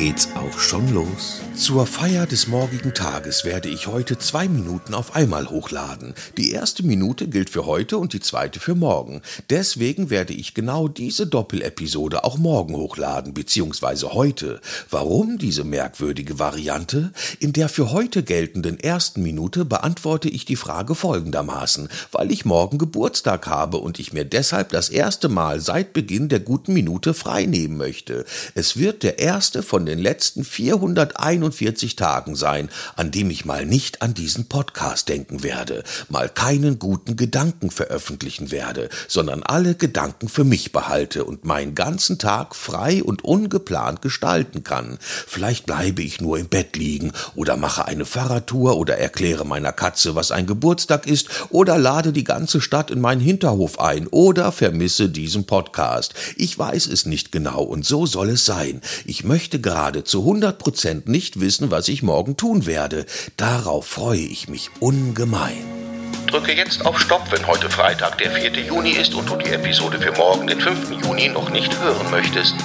geht's auch schon los. Zur Feier des morgigen Tages werde ich heute zwei Minuten auf einmal hochladen. Die erste Minute gilt für heute und die zweite für morgen. Deswegen werde ich genau diese Doppelepisode auch morgen hochladen, beziehungsweise heute. Warum diese merkwürdige Variante? In der für heute geltenden ersten Minute beantworte ich die Frage folgendermaßen, weil ich morgen Geburtstag habe und ich mir deshalb das erste Mal seit Beginn der guten Minute frei nehmen möchte. Es wird der erste von den letzten 441 45 Tagen sein, an dem ich mal nicht an diesen Podcast denken werde, mal keinen guten Gedanken veröffentlichen werde, sondern alle Gedanken für mich behalte und meinen ganzen Tag frei und ungeplant gestalten kann. Vielleicht bleibe ich nur im Bett liegen oder mache eine Fahrradtour oder erkläre meiner Katze, was ein Geburtstag ist oder lade die ganze Stadt in meinen Hinterhof ein oder vermisse diesen Podcast. Ich weiß es nicht genau und so soll es sein. Ich möchte gerade zu 100 Prozent nicht wissen, was ich morgen tun werde. Darauf freue ich mich ungemein. Drücke jetzt auf Stopp, wenn heute Freitag, der 4. Juni ist und du die Episode für morgen, den 5. Juni, noch nicht hören möchtest.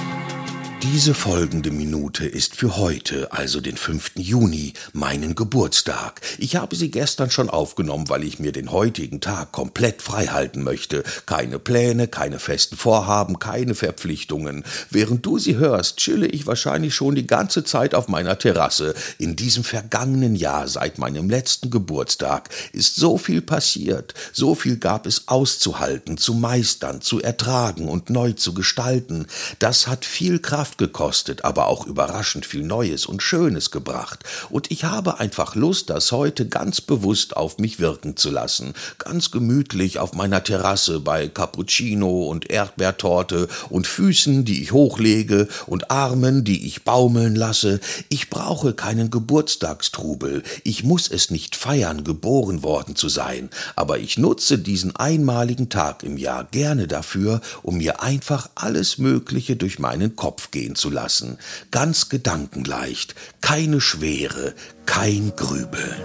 Diese folgende Minute ist für heute, also den 5. Juni, meinen Geburtstag. Ich habe sie gestern schon aufgenommen, weil ich mir den heutigen Tag komplett frei halten möchte. Keine Pläne, keine festen Vorhaben, keine Verpflichtungen. Während du sie hörst, chille ich wahrscheinlich schon die ganze Zeit auf meiner Terrasse. In diesem vergangenen Jahr, seit meinem letzten Geburtstag, ist so viel passiert. So viel gab es auszuhalten, zu meistern, zu ertragen und neu zu gestalten. Das hat viel Kraft Gekostet, aber auch überraschend viel Neues und Schönes gebracht. Und ich habe einfach Lust, das heute ganz bewusst auf mich wirken zu lassen. Ganz gemütlich auf meiner Terrasse bei Cappuccino und Erdbeertorte und Füßen, die ich hochlege und Armen, die ich baumeln lasse. Ich brauche keinen Geburtstagstrubel. Ich muss es nicht feiern, geboren worden zu sein. Aber ich nutze diesen einmaligen Tag im Jahr gerne dafür, um mir einfach alles Mögliche durch meinen Kopf gehen zu lassen, ganz gedankenleicht, keine Schwere, kein Grübeln.